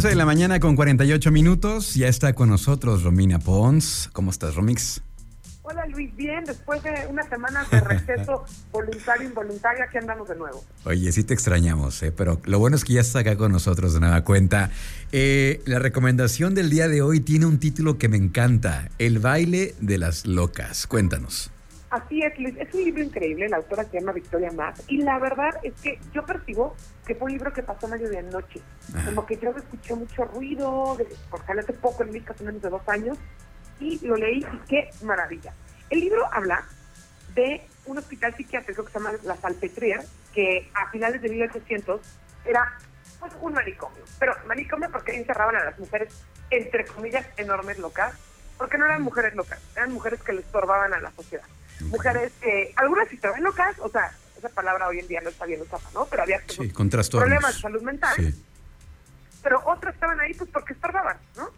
11 de la mañana con 48 minutos. Ya está con nosotros Romina Pons. ¿Cómo estás, Romix? Hola Luis, bien, después de unas semanas de receso voluntario involuntario, aquí andamos de nuevo. Oye, sí te extrañamos, ¿eh? pero lo bueno es que ya está acá con nosotros de nueva cuenta. Eh, la recomendación del día de hoy tiene un título que me encanta, El baile de las locas. Cuéntanos. Así es, Luis, es un libro increíble, la autora se llama Victoria Mass, y la verdad es que yo percibo que fue un libro que pasó medio de noche, como que yo escuché mucho ruido, de, porque hace poco en México, hace menos de dos años, y lo leí y qué maravilla. El libro habla de un hospital psiquiátrico que se llama La Salpetriere, que a finales de 1800 era pues, un manicomio. Pero manicomio porque encerraban a las mujeres, entre comillas, enormes locas, porque no eran mujeres locas, eran mujeres que les estorbaban a la sociedad. Mujeres que, algunas sí estaban locas, o sea, esa palabra hoy en día no está bien usada, ¿no? Pero había problemas de salud mental. Pero otras estaban ahí pues porque estorbaban, ¿no?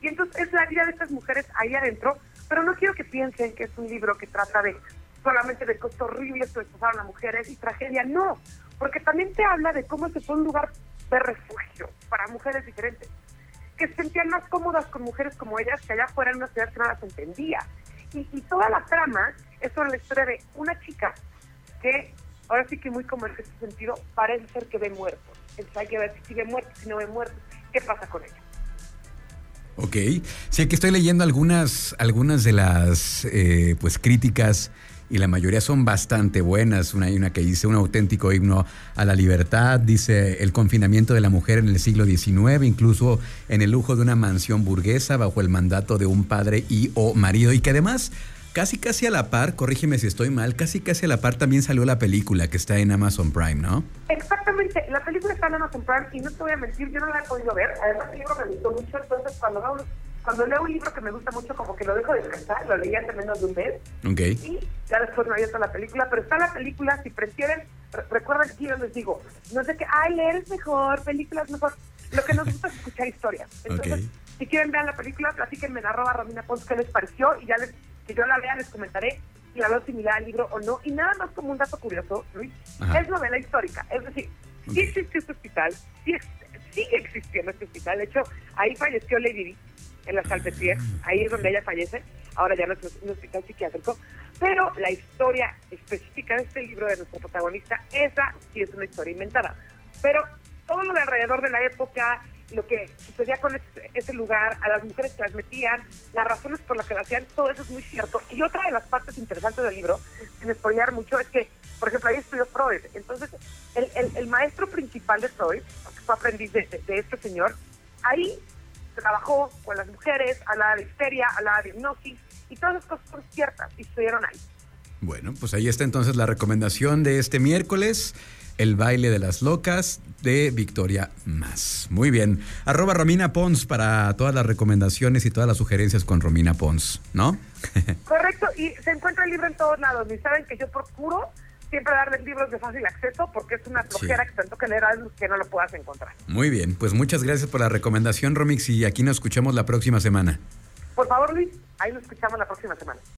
Y entonces es la vida de estas mujeres ahí adentro, pero no quiero que piensen que es un libro que trata de solamente de cosas horribles que pasaron a mujeres y tragedia, no, porque también te habla de cómo se fue un lugar de refugio para mujeres diferentes, que se sentían más cómodas con mujeres como ellas que allá afuera en una ciudad que no las entendía. Y, y toda la trama es sobre la historia de una chica que, ahora sí que muy como en ese sentido, parece ser que ve muertos. Entonces hay que ver si sigue muerto, si no ve muertos, qué pasa con ella. Ok, sí, aquí estoy leyendo algunas, algunas de las eh, pues críticas y la mayoría son bastante buenas. Una, una que dice un auténtico himno a la libertad, dice el confinamiento de la mujer en el siglo XIX, incluso en el lujo de una mansión burguesa bajo el mandato de un padre y o marido, y que además casi casi a la par, corrígeme si estoy mal, casi casi a la par también salió la película que está en Amazon Prime, ¿no? Exactamente, la película está en Amazon Prime y no te voy a mentir, yo no la he podido ver, además el libro me gustó mucho, entonces cuando leo, cuando leo un libro que me gusta mucho como que lo dejo descansar, lo leí hace menos de un mes. Okay. y ya después me había visto la película, pero está la película, si prefieren, recuerden que yo les digo, no sé qué, ay, leer es mejor, película es mejor, lo que nos gusta es escuchar historias, entonces si quieren ver la película, platíquenme en arroba Romina Pons qué les pareció y ya les que yo la vea, les comentaré si la veo similar al libro o no. Y nada más como un dato curioso, Luis, es novela histórica. Es decir, sí existe este hospital, sí, sigue existiendo este hospital. De hecho, ahí falleció Lady Di, en la Salpêtrière. Ah. Ahí es donde ella fallece. Ahora ya no es un hospital psiquiátrico. Pero la historia específica de este libro de nuestro protagonista, esa sí es una historia inventada. Pero todo lo de alrededor de la época, lo que sucedía con ese, lugar, a las mujeres que las metían, las razones por las que lo hacían, todo eso es muy cierto. Y otra de las partes interesantes del libro, sin spoilear mucho, es que, por ejemplo, ahí estudió Freud. Entonces, el, el, maestro principal de Freud, que fue aprendiz de, este señor, ahí trabajó con las mujeres, a la de histeria, a la de hipnosis, y todas las cosas son ciertas y estuvieron ahí. Bueno, pues ahí está entonces la recomendación de este miércoles. El baile de las locas de Victoria Más. Muy bien. Arroba Romina Pons para todas las recomendaciones y todas las sugerencias con Romina Pons, ¿no? Correcto, y se encuentra el libro en todos lados. Y saben que yo procuro siempre darles libros de fácil acceso porque es una flojera que tanto que leer algo que no lo puedas encontrar. Muy bien, pues muchas gracias por la recomendación, Romix, y aquí nos escuchamos la próxima semana. Por favor, Luis, ahí nos escuchamos la próxima semana.